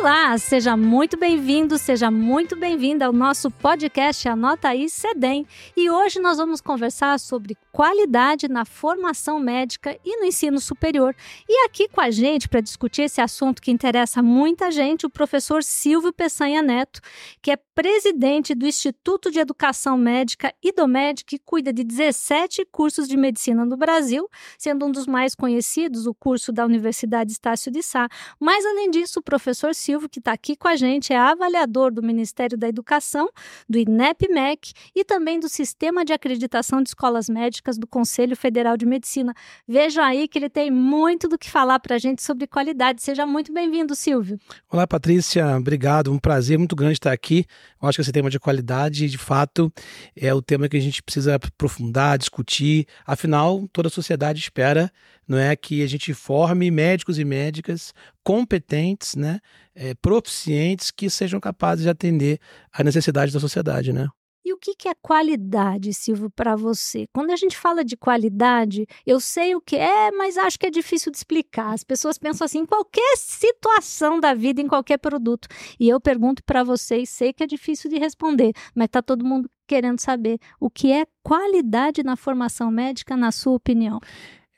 Olá, seja muito bem-vindo, seja muito bem-vinda ao nosso podcast Anota aí Cedem. E hoje nós vamos conversar sobre qualidade na formação médica e no ensino superior. E aqui com a gente para discutir esse assunto que interessa muita gente, o professor Silvio Peçanha Neto, que é presidente do Instituto de Educação Médica IDOMED, que cuida de 17 cursos de medicina no Brasil, sendo um dos mais conhecidos o curso da Universidade Estácio de Sá. Mas além disso, o professor Silvio, que está aqui com a gente, é avaliador do Ministério da Educação, do INEP-MEC e também do Sistema de Acreditação de Escolas Médicas do Conselho Federal de Medicina. Veja aí que ele tem muito do que falar para a gente sobre qualidade. Seja muito bem-vindo, Silvio. Olá, Patrícia. Obrigado. Um prazer muito grande estar aqui. Eu acho que esse tema de qualidade, de fato, é o tema que a gente precisa aprofundar, discutir. Afinal, toda a sociedade espera não é que a gente forme médicos e médicas competentes, né, é, proficientes que sejam capazes de atender a necessidade da sociedade, né? E o que é qualidade, Silvio, para você? Quando a gente fala de qualidade, eu sei o que é, mas acho que é difícil de explicar. As pessoas pensam assim em qualquer situação da vida, em qualquer produto. E eu pergunto para vocês, sei que é difícil de responder, mas está todo mundo querendo saber o que é qualidade na formação médica, na sua opinião.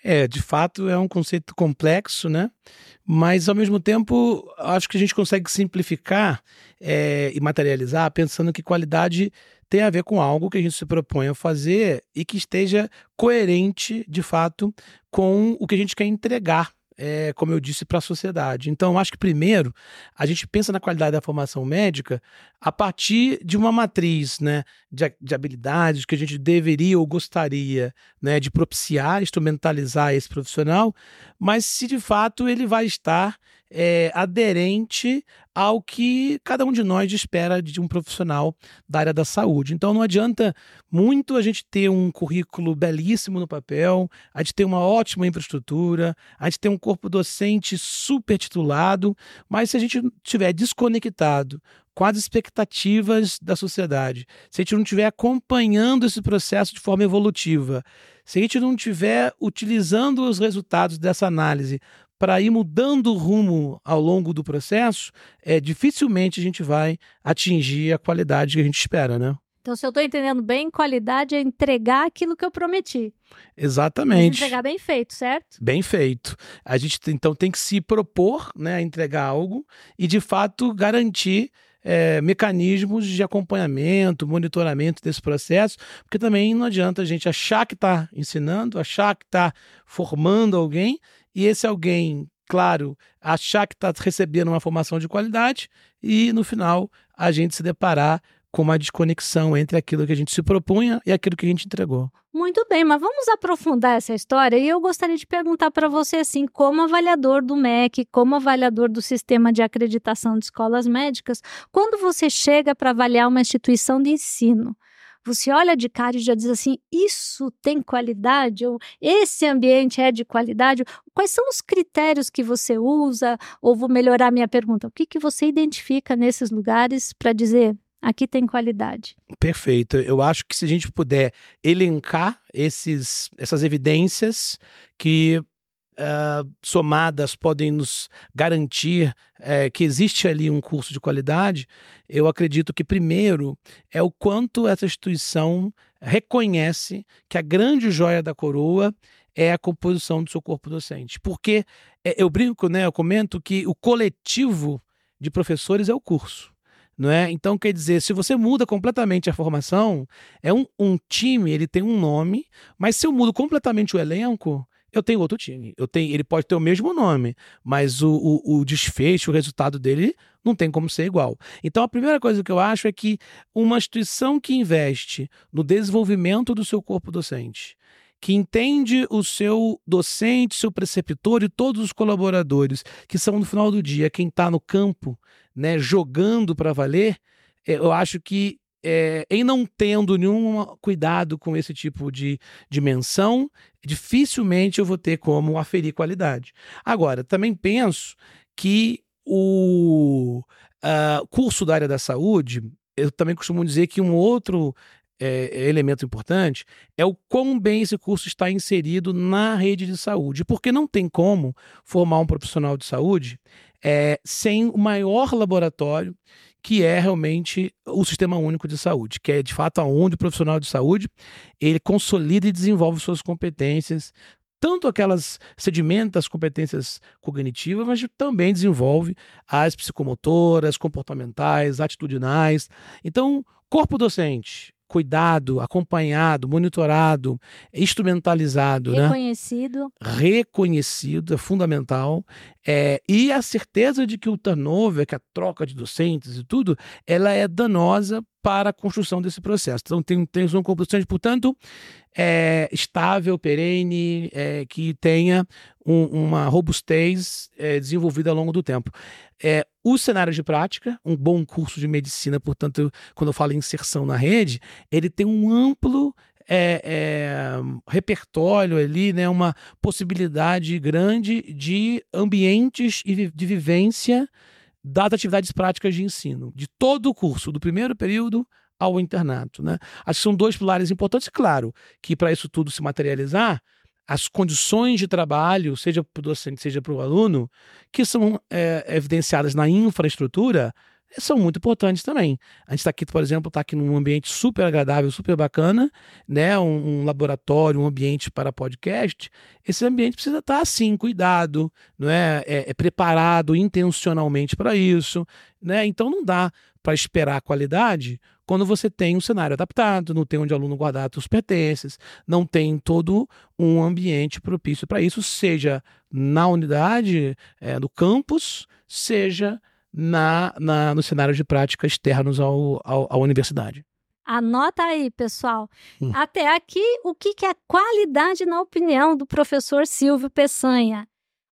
É, de fato é um conceito complexo, né? Mas ao mesmo tempo acho que a gente consegue simplificar é, e materializar pensando que qualidade tem a ver com algo que a gente se propõe a fazer e que esteja coerente, de fato, com o que a gente quer entregar é, como eu disse, para a sociedade. Então, acho que primeiro a gente pensa na qualidade da formação médica a partir de uma matriz né, de, de habilidades que a gente deveria ou gostaria né, de propiciar, instrumentalizar esse profissional, mas se de fato ele vai estar é, aderente ao que cada um de nós espera de um profissional da área da saúde. Então não adianta muito a gente ter um currículo belíssimo no papel, a gente ter uma ótima infraestrutura, a gente ter um corpo docente super titulado, mas se a gente estiver desconectado com as expectativas da sociedade, se a gente não estiver acompanhando esse processo de forma evolutiva, se a gente não estiver utilizando os resultados dessa análise para ir mudando o rumo ao longo do processo, é, dificilmente a gente vai atingir a qualidade que a gente espera, né? Então, se eu estou entendendo bem, qualidade é entregar aquilo que eu prometi. Exatamente. Entregar bem feito, certo? Bem feito. A gente então tem que se propor né, a entregar algo e, de fato, garantir é, mecanismos de acompanhamento, monitoramento desse processo, porque também não adianta a gente achar que está ensinando, achar que está formando alguém e esse alguém, claro, achar que está recebendo uma formação de qualidade e no final a gente se deparar com uma desconexão entre aquilo que a gente se propunha e aquilo que a gente entregou. Muito bem, mas vamos aprofundar essa história e eu gostaria de perguntar para você assim, como avaliador do MEC, como avaliador do sistema de acreditação de escolas médicas, quando você chega para avaliar uma instituição de ensino, você olha de cara e já diz assim: isso tem qualidade? Ou esse ambiente é de qualidade? Quais são os critérios que você usa? Ou vou melhorar minha pergunta: o que, que você identifica nesses lugares para dizer aqui tem qualidade? Perfeito. Eu acho que se a gente puder elencar esses, essas evidências que uh, somadas podem nos garantir uh, que existe ali um curso de qualidade, eu acredito que, primeiro, é o quanto essa instituição reconhece que a grande joia da coroa é a composição do seu corpo docente. Porque é, eu brinco, né, eu comento que o coletivo de professores é o curso. Não é? Então, quer dizer, se você muda completamente a formação, é um, um time, ele tem um nome, mas se eu mudo completamente o elenco, eu tenho outro time. Eu tenho, ele pode ter o mesmo nome, mas o, o, o, desfecho, o resultado dele não tem como ser igual. Então, a primeira coisa que eu acho é que uma instituição que investe no desenvolvimento do seu corpo docente, que entende o seu docente, seu preceptor e todos os colaboradores, que são no final do dia quem está no campo, né, jogando para valer, é, eu acho que é, em não tendo nenhum cuidado com esse tipo de dimensão, dificilmente eu vou ter como aferir qualidade. Agora, também penso que o uh, curso da área da saúde, eu também costumo dizer que um outro é, elemento importante é o quão bem esse curso está inserido na rede de saúde, porque não tem como formar um profissional de saúde é, sem o maior laboratório que é realmente o Sistema Único de Saúde, que é de fato aonde o profissional de saúde ele consolida e desenvolve suas competências, tanto aquelas sedimenta as competências cognitivas, mas também desenvolve as psicomotoras, comportamentais, atitudinais. Então, corpo docente, cuidado, acompanhado, monitorado, instrumentalizado, né? reconhecido, né? reconhecido é fundamental é, e a certeza de que o turnover, que a troca de docentes e tudo, ela é danosa para a construção desse processo. Então, tem, tem um corpo docente, portanto, é, estável, perene, é, que tenha um, uma robustez é, desenvolvida ao longo do tempo. É, o cenário de prática, um bom curso de medicina, portanto, quando eu falo em inserção na rede, ele tem um amplo é, é, repertório ali, né, uma possibilidade grande de ambientes e de vivência das atividades práticas de ensino, de todo o curso, do primeiro período ao internato. Né? Acho que são dois pilares importantes, claro, que para isso tudo se materializar, as condições de trabalho, seja para o docente, seja para o aluno, que são é, evidenciadas na infraestrutura, são muito importantes também. A gente está aqui, por exemplo, está aqui num ambiente super agradável, super bacana, né? Um, um, laboratório, um ambiente para podcast. Esse ambiente precisa estar tá, assim, cuidado, não é? é, é preparado intencionalmente para isso, né? Então não dá para esperar qualidade quando você tem um cenário adaptado, não tem onde o aluno guardar seus pertences, não tem todo um ambiente propício para isso, seja na unidade, é, no campus, seja na, na, no cenário de prática externos ao, ao, à universidade. Anota aí, pessoal. Hum. Até aqui, o que, que é qualidade na opinião do professor Silvio Peçanha?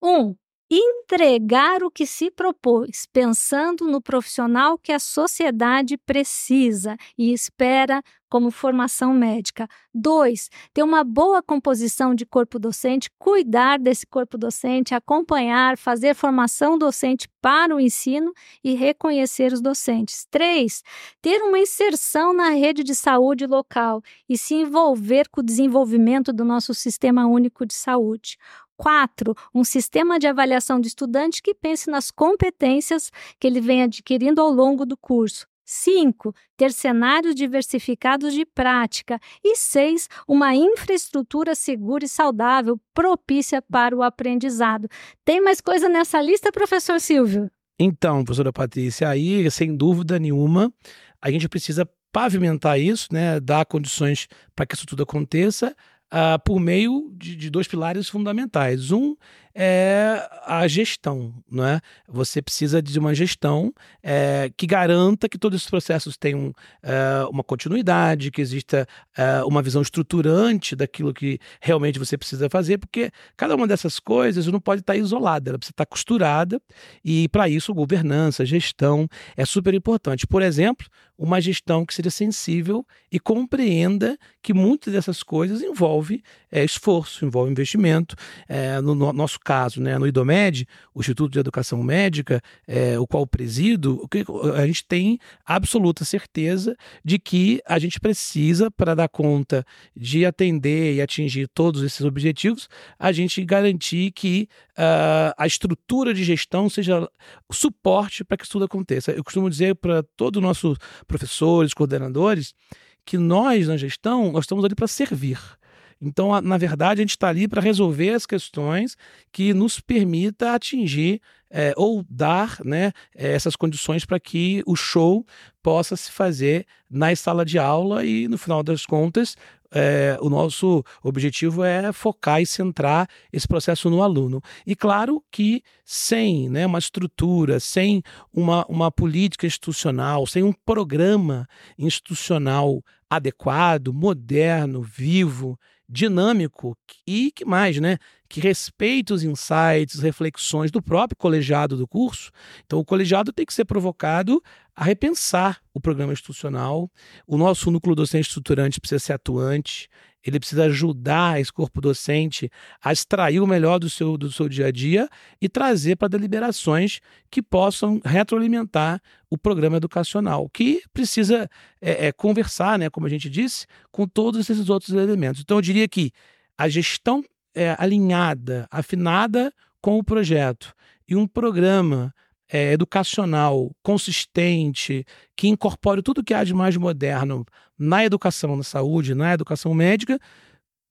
Um, entregar o que se propôs, pensando no profissional que a sociedade precisa e espera como formação médica. Dois, ter uma boa composição de corpo docente, cuidar desse corpo docente, acompanhar, fazer formação docente para o ensino e reconhecer os docentes. Três, ter uma inserção na rede de saúde local e se envolver com o desenvolvimento do nosso sistema único de saúde. Quatro, um sistema de avaliação do estudante que pense nas competências que ele vem adquirindo ao longo do curso. 5. Ter cenários diversificados de prática. E 6. Uma infraestrutura segura e saudável, propícia para o aprendizado. Tem mais coisa nessa lista, professor Silvio? Então, professora Patrícia, aí, sem dúvida nenhuma, a gente precisa pavimentar isso, né, dar condições para que isso tudo aconteça, uh, por meio de, de, dois pilares fundamentais. Um é a gestão, não é? Você precisa de uma gestão é, que garanta que todos esses processos tenham é, uma continuidade, que exista é, uma visão estruturante daquilo que realmente você precisa fazer, porque cada uma dessas coisas não pode estar isolada, ela precisa estar costurada e para isso governança, gestão é super importante. Por exemplo, uma gestão que seja sensível e compreenda que muitas dessas coisas envolve é, esforço, envolve investimento. É, no, no nosso caso, né, no IDOMED, o Instituto de Educação Médica, é, o qual presido, o a gente tem absoluta certeza de que a gente precisa, para dar conta de atender e atingir todos esses objetivos, a gente garantir que uh, a estrutura de gestão seja suporte para que isso tudo aconteça. Eu costumo dizer para todos os nossos professores, coordenadores, que nós, na gestão, nós estamos ali para servir. Então, na verdade, a gente está ali para resolver as questões que nos permita atingir é, ou dar né, eh, essas condições para que o show possa se fazer na sala de aula e, no final das contas, é, o nosso objetivo é focar e centrar esse processo no aluno. E claro que sem né, uma estrutura, sem uma, uma política institucional, sem um programa institucional adequado, moderno, vivo, dinâmico e que mais, né? Que respeite os insights, reflexões do próprio colegiado do curso. Então, o colegiado tem que ser provocado a repensar o programa institucional. O nosso núcleo docente estruturante precisa ser atuante, ele precisa ajudar esse corpo docente a extrair o melhor do seu, do seu dia a dia e trazer para deliberações que possam retroalimentar o programa educacional, que precisa é, é, conversar, né, como a gente disse, com todos esses outros elementos. Então, eu diria que a gestão é, alinhada, afinada com o projeto e um programa é, educacional, consistente, que incorpore tudo que há de mais moderno na educação, na saúde, na educação médica,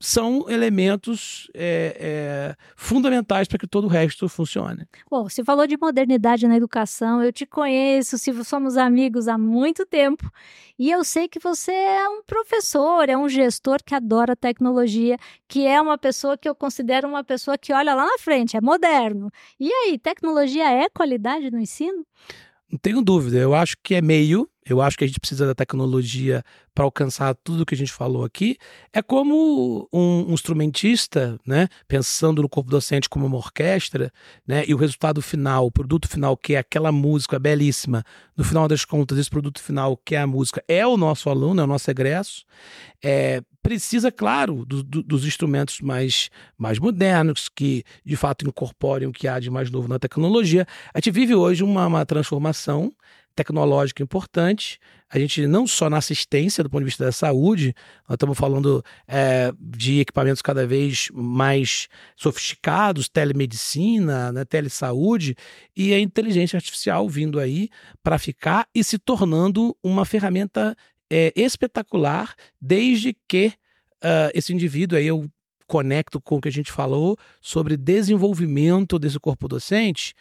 são elementos é, é, fundamentais para que todo o resto funcione. Bom, você falou de modernidade na educação, eu te conheço, se somos amigos há muito tempo, e eu sei que você é um professor, é um gestor que adora tecnologia, que é uma pessoa que eu considero uma pessoa que olha lá na frente, é moderno. E aí, tecnologia é qualidade no ensino? Não tenho dúvida, eu acho que é meio, eu acho que a gente precisa da tecnologia para alcançar tudo o que a gente falou aqui. É como um, um, instrumentista, né, pensando no corpo docente como uma orquestra, né, e o resultado final, o produto final, que é aquela música belíssima, no final das contas, esse produto final, que é a música, é o nosso aluno, é o nosso egresso. É, precisa, claro, do, do, dos instrumentos mais, mais modernos, que de fato incorporem o que há de mais novo na tecnologia. A gente vive hoje uma, uma transformação tecnológica importante. A gente não só na assistência do ponto de vista da saúde, nós estamos falando é, de equipamentos cada vez mais sofisticados, telemedicina, né, telesaúde, e a inteligência artificial vindo aí para ficar e se tornando uma ferramenta é, espetacular, desde que uh, esse indivíduo aí eu conecto com o que a gente falou sobre desenvolvimento desse corpo docente,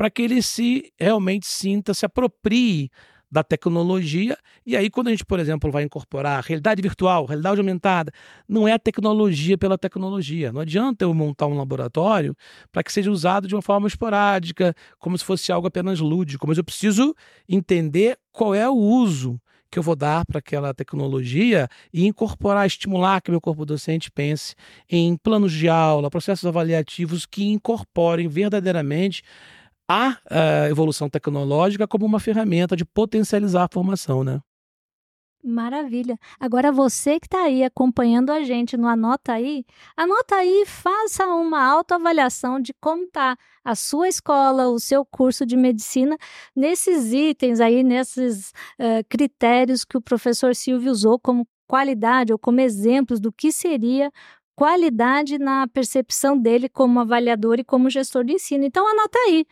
para que ele se realmente sinta, se aproprie da tecnologia. E aí, quando a gente, por exemplo, vai incorporar realidade virtual, realidade aumentada, não é a tecnologia pela tecnologia. Não adianta eu montar um laboratório para que seja usado de uma forma esporádica, como se fosse algo apenas lúdico. Mas eu preciso entender qual é o uso que eu vou dar para aquela tecnologia e incorporar, estimular que meu corpo docente pense em planos de aula, processos avaliativos que incorporem verdadeiramente a, a evolução tecnológica como uma ferramenta de potencializar a formação, né? Maravilha. Agora você que está aí acompanhando a gente no Anota aí, anota aí, faça uma autoavaliação de como está a sua escola, o seu curso de medicina, nesses itens aí, nesses uh, critérios que o professor Silvio usou como qualidade ou como exemplos do que seria qualidade na percepção dele como avaliador e como gestor de ensino. Então anota aí.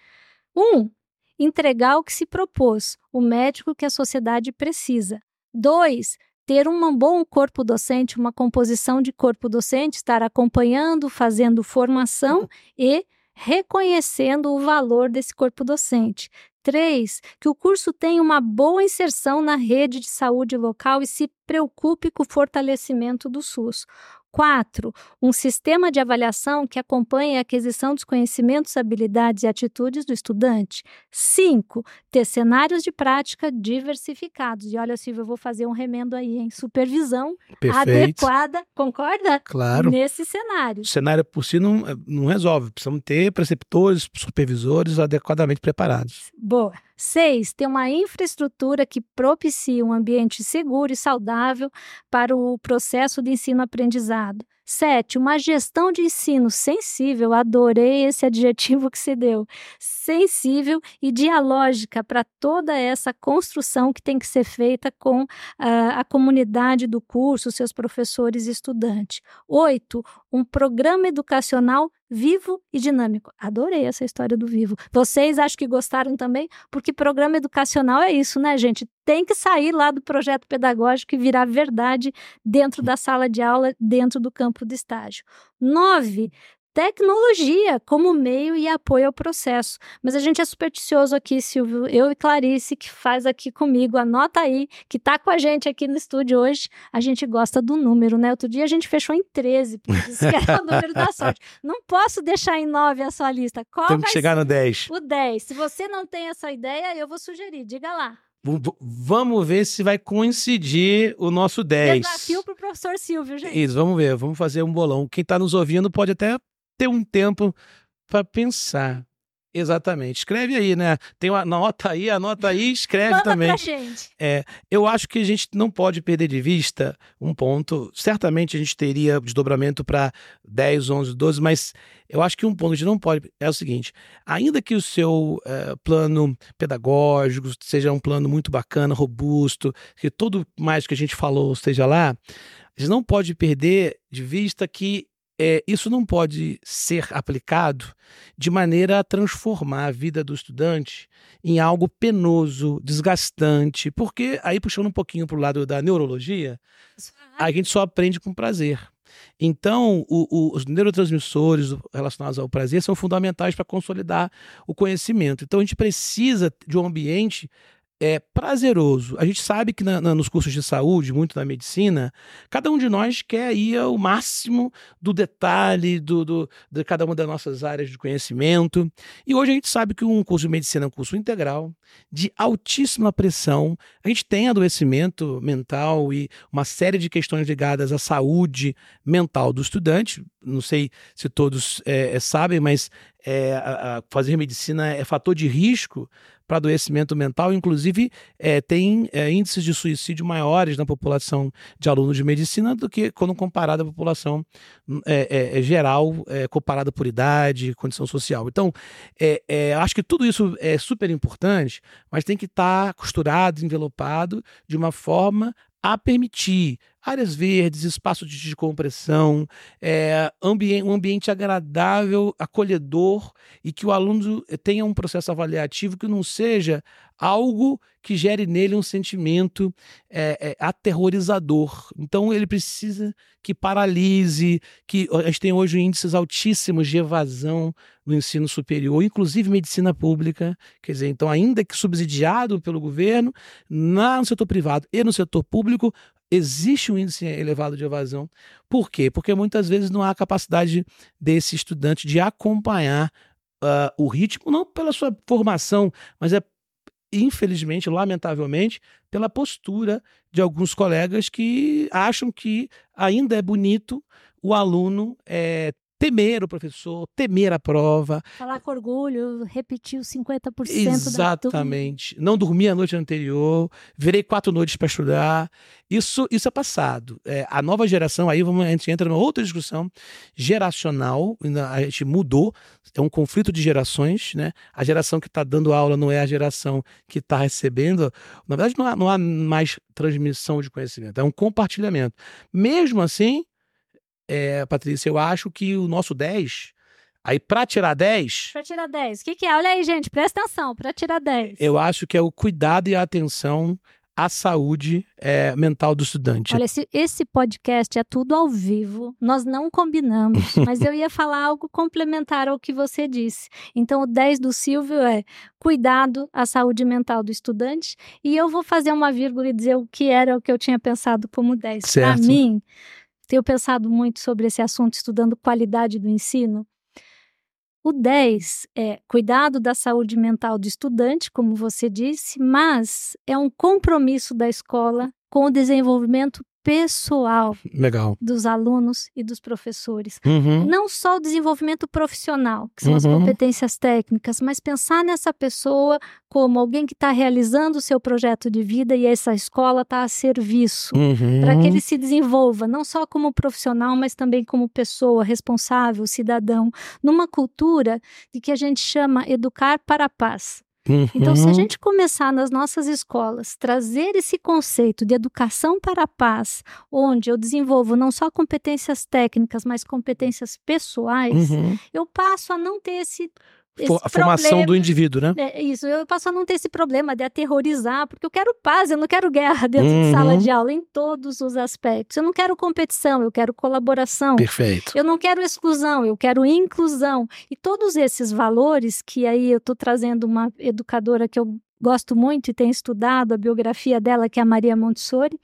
Um, entregar o que se propôs, o médico que a sociedade precisa. Dois, ter um bom corpo docente, uma composição de corpo docente, estar acompanhando, fazendo formação e reconhecendo o valor desse corpo docente. Três, que o curso tenha uma boa inserção na rede de saúde local e se preocupe com o fortalecimento do SUS. 4. Um sistema de avaliação que acompanhe a aquisição dos conhecimentos, habilidades e atitudes do estudante. 5. Ter cenários de prática diversificados. E olha, Silvia, eu vou fazer um remendo aí, em Supervisão Perfeito. adequada, concorda? Claro. Nesse cenário. O cenário por si não, não resolve. Precisamos ter preceptores, supervisores adequadamente preparados. Boa. Seis, ter uma infraestrutura que propicie um ambiente seguro e saudável para o processo de ensino-aprendizado. Sete, uma gestão de ensino sensível, adorei esse adjetivo que se deu, sensível e dialógica para toda essa construção que tem que ser feita com uh, a comunidade do curso, seus professores e estudantes. Oito, um programa educacional vivo e dinâmico. Adorei essa história do vivo. Vocês acho que gostaram também, porque programa educacional é isso, né, gente? Tem que sair lá do projeto pedagógico e virar verdade dentro da sala de aula, dentro do campo de estágio. Nove, tecnologia como meio e apoio ao processo. Mas a gente é supersticioso aqui, Silvio. Eu e Clarice, que faz aqui comigo, anota aí, que está com a gente aqui no estúdio hoje. A gente gosta do número, né? Outro dia a gente fechou em 13, porque isso que era o número da sorte. Não posso deixar em 9 a sua lista. Qual Temos que chegar no 10. O 10. Se você não tem essa ideia, eu vou sugerir. Diga lá. Vamos ver se vai coincidir o nosso 10. Desafio para o professor Silvio, gente. Isso, vamos ver. Vamos fazer um bolão. Quem está nos ouvindo pode até ter um tempo para pensar. Exatamente. Escreve aí, né? Tem uma nota aí, anota aí, escreve Manda também. Pra gente. É, eu acho que a gente não pode perder de vista um ponto. Certamente a gente teria desdobramento para 10, 11, 12, mas eu acho que um ponto que a gente não pode é o seguinte: ainda que o seu é, plano pedagógico seja um plano muito bacana, robusto, que tudo mais que a gente falou esteja lá, a gente não pode perder de vista que é, isso não pode ser aplicado de maneira a transformar a vida do estudante em algo penoso, desgastante, porque aí puxando um pouquinho para o lado da neurologia, a gente só aprende com prazer. Então, o, o, os neurotransmissores relacionados ao prazer são fundamentais para consolidar o conhecimento. Então, a gente precisa de um ambiente é prazeroso. A gente sabe que na, na, nos cursos de saúde, muito na medicina, cada um de nós quer ir ao máximo do detalhe do, do, de cada uma das nossas áreas de conhecimento. E hoje a gente sabe que um curso de medicina é um curso integral, de altíssima pressão. A gente tem adoecimento mental e uma série de questões ligadas à saúde mental do estudante. Não sei se todos é, sabem, mas é, a, a fazer medicina é fator de risco para adoecimento mental, inclusive é, tem é, índices de suicídio maiores na população de alunos de medicina do que quando comparada à população é, é, é geral, é, comparada por idade, condição social. Então, acho que tudo isso é super importante, mas tem que estar tá costurado, envelopado de uma forma a permitir áreas verdes, espaço de descompressão, é, ambi um ambiente agradável, acolhedor e que o aluno tenha um processo avaliativo que não seja algo que gere nele um sentimento é, é, aterrorizador. Então ele precisa que paralise, que a gente tem hoje índices altíssimos de evasão no ensino superior, inclusive medicina pública, quer dizer, então ainda que subsidiado pelo governo, na, no setor privado e no setor público, existe um índice elevado de evasão. Por quê? Porque muitas vezes não há capacidade desse estudante de acompanhar uh, o ritmo, não pela sua formação, mas é infelizmente, lamentavelmente, pela postura de alguns colegas que acham que ainda é bonito o aluno é, temer o professor, temer a prova. Falar com orgulho, repetir os 50% Exatamente. Não dormir a noite anterior, virei quatro noites para estudar. Isso, isso é passado. É, a nova geração, aí vamos, a gente entra numa outra discussão geracional, a gente mudou, é um conflito de gerações, né? A geração que está dando aula não é a geração que está recebendo. Na verdade, não há, não há mais transmissão de conhecimento, é um compartilhamento. Mesmo assim, é, Patrícia, eu acho que o nosso 10. Aí, para tirar 10. Para tirar 10. O que, que é? Olha aí, gente, presta atenção. Para tirar 10. Eu acho que é o cuidado e a atenção à saúde é, mental do estudante. Olha, esse, esse podcast é tudo ao vivo. Nós não combinamos, mas eu ia falar algo complementar ao que você disse. Então, o 10 do Silvio é cuidado à saúde mental do estudante. E eu vou fazer uma vírgula e dizer o que era o que eu tinha pensado como 10. Para mim tenho pensado muito sobre esse assunto, estudando qualidade do ensino. O 10 é cuidado da saúde mental do estudante, como você disse, mas é um compromisso da escola com o desenvolvimento pessoal Legal. dos alunos e dos professores. Uhum. Não só o desenvolvimento profissional, que são uhum. as competências técnicas, mas pensar nessa pessoa como alguém que está realizando o seu projeto de vida e essa escola está a serviço uhum. para que ele se desenvolva, não só como profissional, mas também como pessoa responsável, cidadão, numa cultura de que a gente chama educar para a paz. Uhum. Então, se a gente começar nas nossas escolas, trazer esse conceito de educação para a paz, onde eu desenvolvo não só competências técnicas, mas competências pessoais, uhum. eu passo a não ter esse a formação problema, do indivíduo, né? É, isso, eu passo a não ter esse problema de aterrorizar, porque eu quero paz, eu não quero guerra dentro uhum. de sala de aula, em todos os aspectos. Eu não quero competição, eu quero colaboração. Perfeito. Eu não quero exclusão, eu quero inclusão. E todos esses valores, que aí eu estou trazendo uma educadora que eu gosto muito e tenho estudado a biografia dela, que é a Maria Montessori.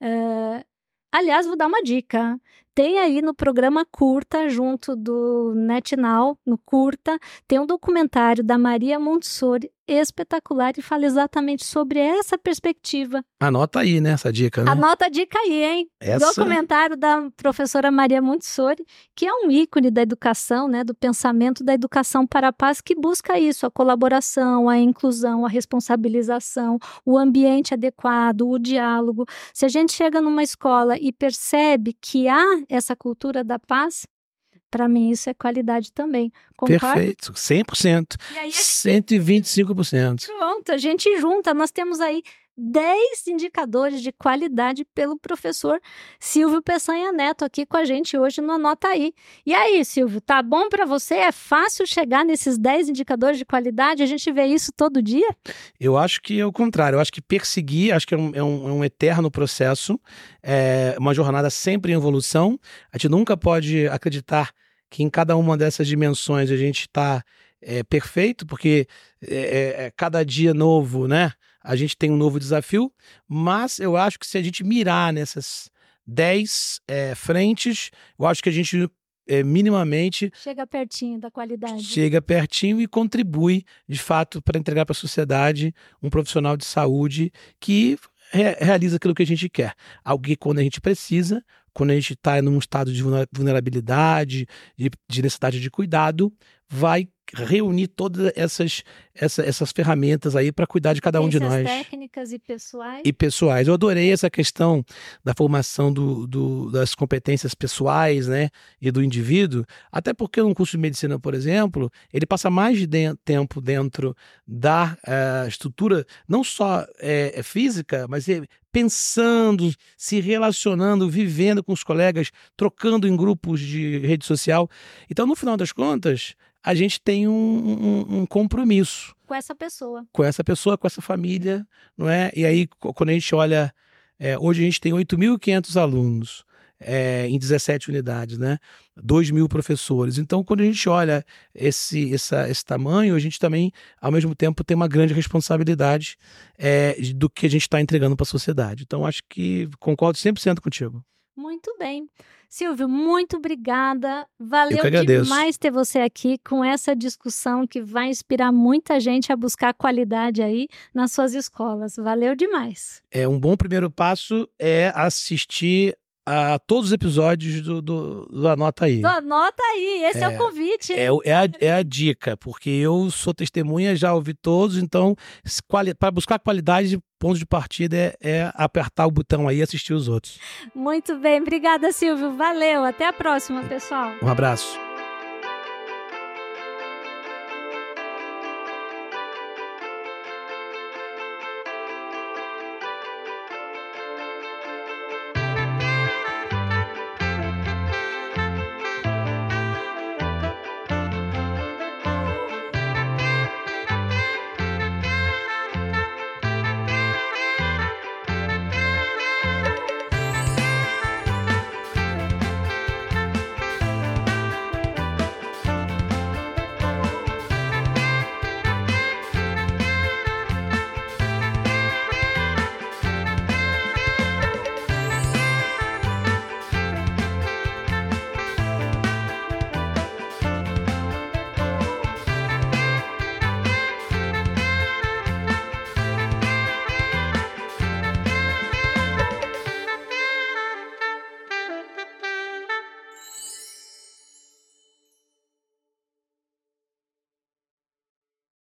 Uh, aliás, vou dar uma dica. Tem aí no programa Curta, junto do NetNow, no Curta, tem um documentário da Maria Montessori espetacular e fala exatamente sobre essa perspectiva. Anota aí, né, essa dica, né? Anota a dica aí, hein? Essa... Documentário da professora Maria Montessori, que é um ícone da educação, né, do pensamento da educação para a paz, que busca isso, a colaboração, a inclusão, a responsabilização, o ambiente adequado, o diálogo. Se a gente chega numa escola e percebe que há essa cultura da paz, para mim isso é qualidade também. Concorda? Perfeito, 100%. E aí, 125%. Pronto, a gente junta, nós temos aí 10 indicadores de qualidade pelo professor Silvio Peçanha Neto aqui com a gente hoje no Anota Aí. E aí, Silvio, tá bom para você? É fácil chegar nesses 10 indicadores de qualidade? A gente vê isso todo dia? Eu acho que é o contrário. Eu acho que perseguir, acho que é um, é um, é um eterno processo, é uma jornada sempre em evolução. A gente nunca pode acreditar que em cada uma dessas dimensões a gente está é, perfeito, porque é, é, cada dia novo, né? A gente tem um novo desafio, mas eu acho que se a gente mirar nessas 10 é, frentes, eu acho que a gente é, minimamente. Chega pertinho da qualidade. Chega pertinho e contribui, de fato, para entregar para a sociedade um profissional de saúde que re realiza aquilo que a gente quer. Alguém quando a gente precisa, quando a gente está num estado de vulnerabilidade, de, de necessidade de cuidado, vai reunir todas essas, essa, essas ferramentas aí para cuidar de cada um de nós. técnicas e pessoais. E pessoais. Eu adorei essa questão da formação do, do, das competências pessoais, né, e do indivíduo, até porque no curso de medicina, por exemplo, ele passa mais de tempo dentro da uh, estrutura, não só é, física, mas é pensando, se relacionando, vivendo com os colegas, trocando em grupos de rede social. Então, no final das contas, a gente tem um, um, um, compromisso. Com essa pessoa. Com essa pessoa, com essa família, não é? E aí, quando a gente olha, é, hoje a gente tem 8.500 alunos é, em 17 unidades, né? 2 mil professores. Então, quando a gente olha esse, essa, esse tamanho, a gente também, ao mesmo tempo, tem uma grande responsabilidade é, do que a gente está entregando para a sociedade. Então, acho que concordo 100% contigo. Muito bem. Silvio, muito obrigada. Valeu demais ter você aqui com essa discussão que vai inspirar muita gente a buscar qualidade aí nas suas escolas. Valeu demais. É um bom primeiro passo é assistir a todos os episódios do, do, do Anota Aí. Do Anota Aí, esse é, é o convite. É, é, a, é a dica, porque eu sou testemunha, já ouvi todos, então para buscar qualidade, ponto de partida é, é, apertar o botão aí e assistir os outros. Muito bem, obrigada Silvio, valeu, até a próxima pessoal. Um abraço.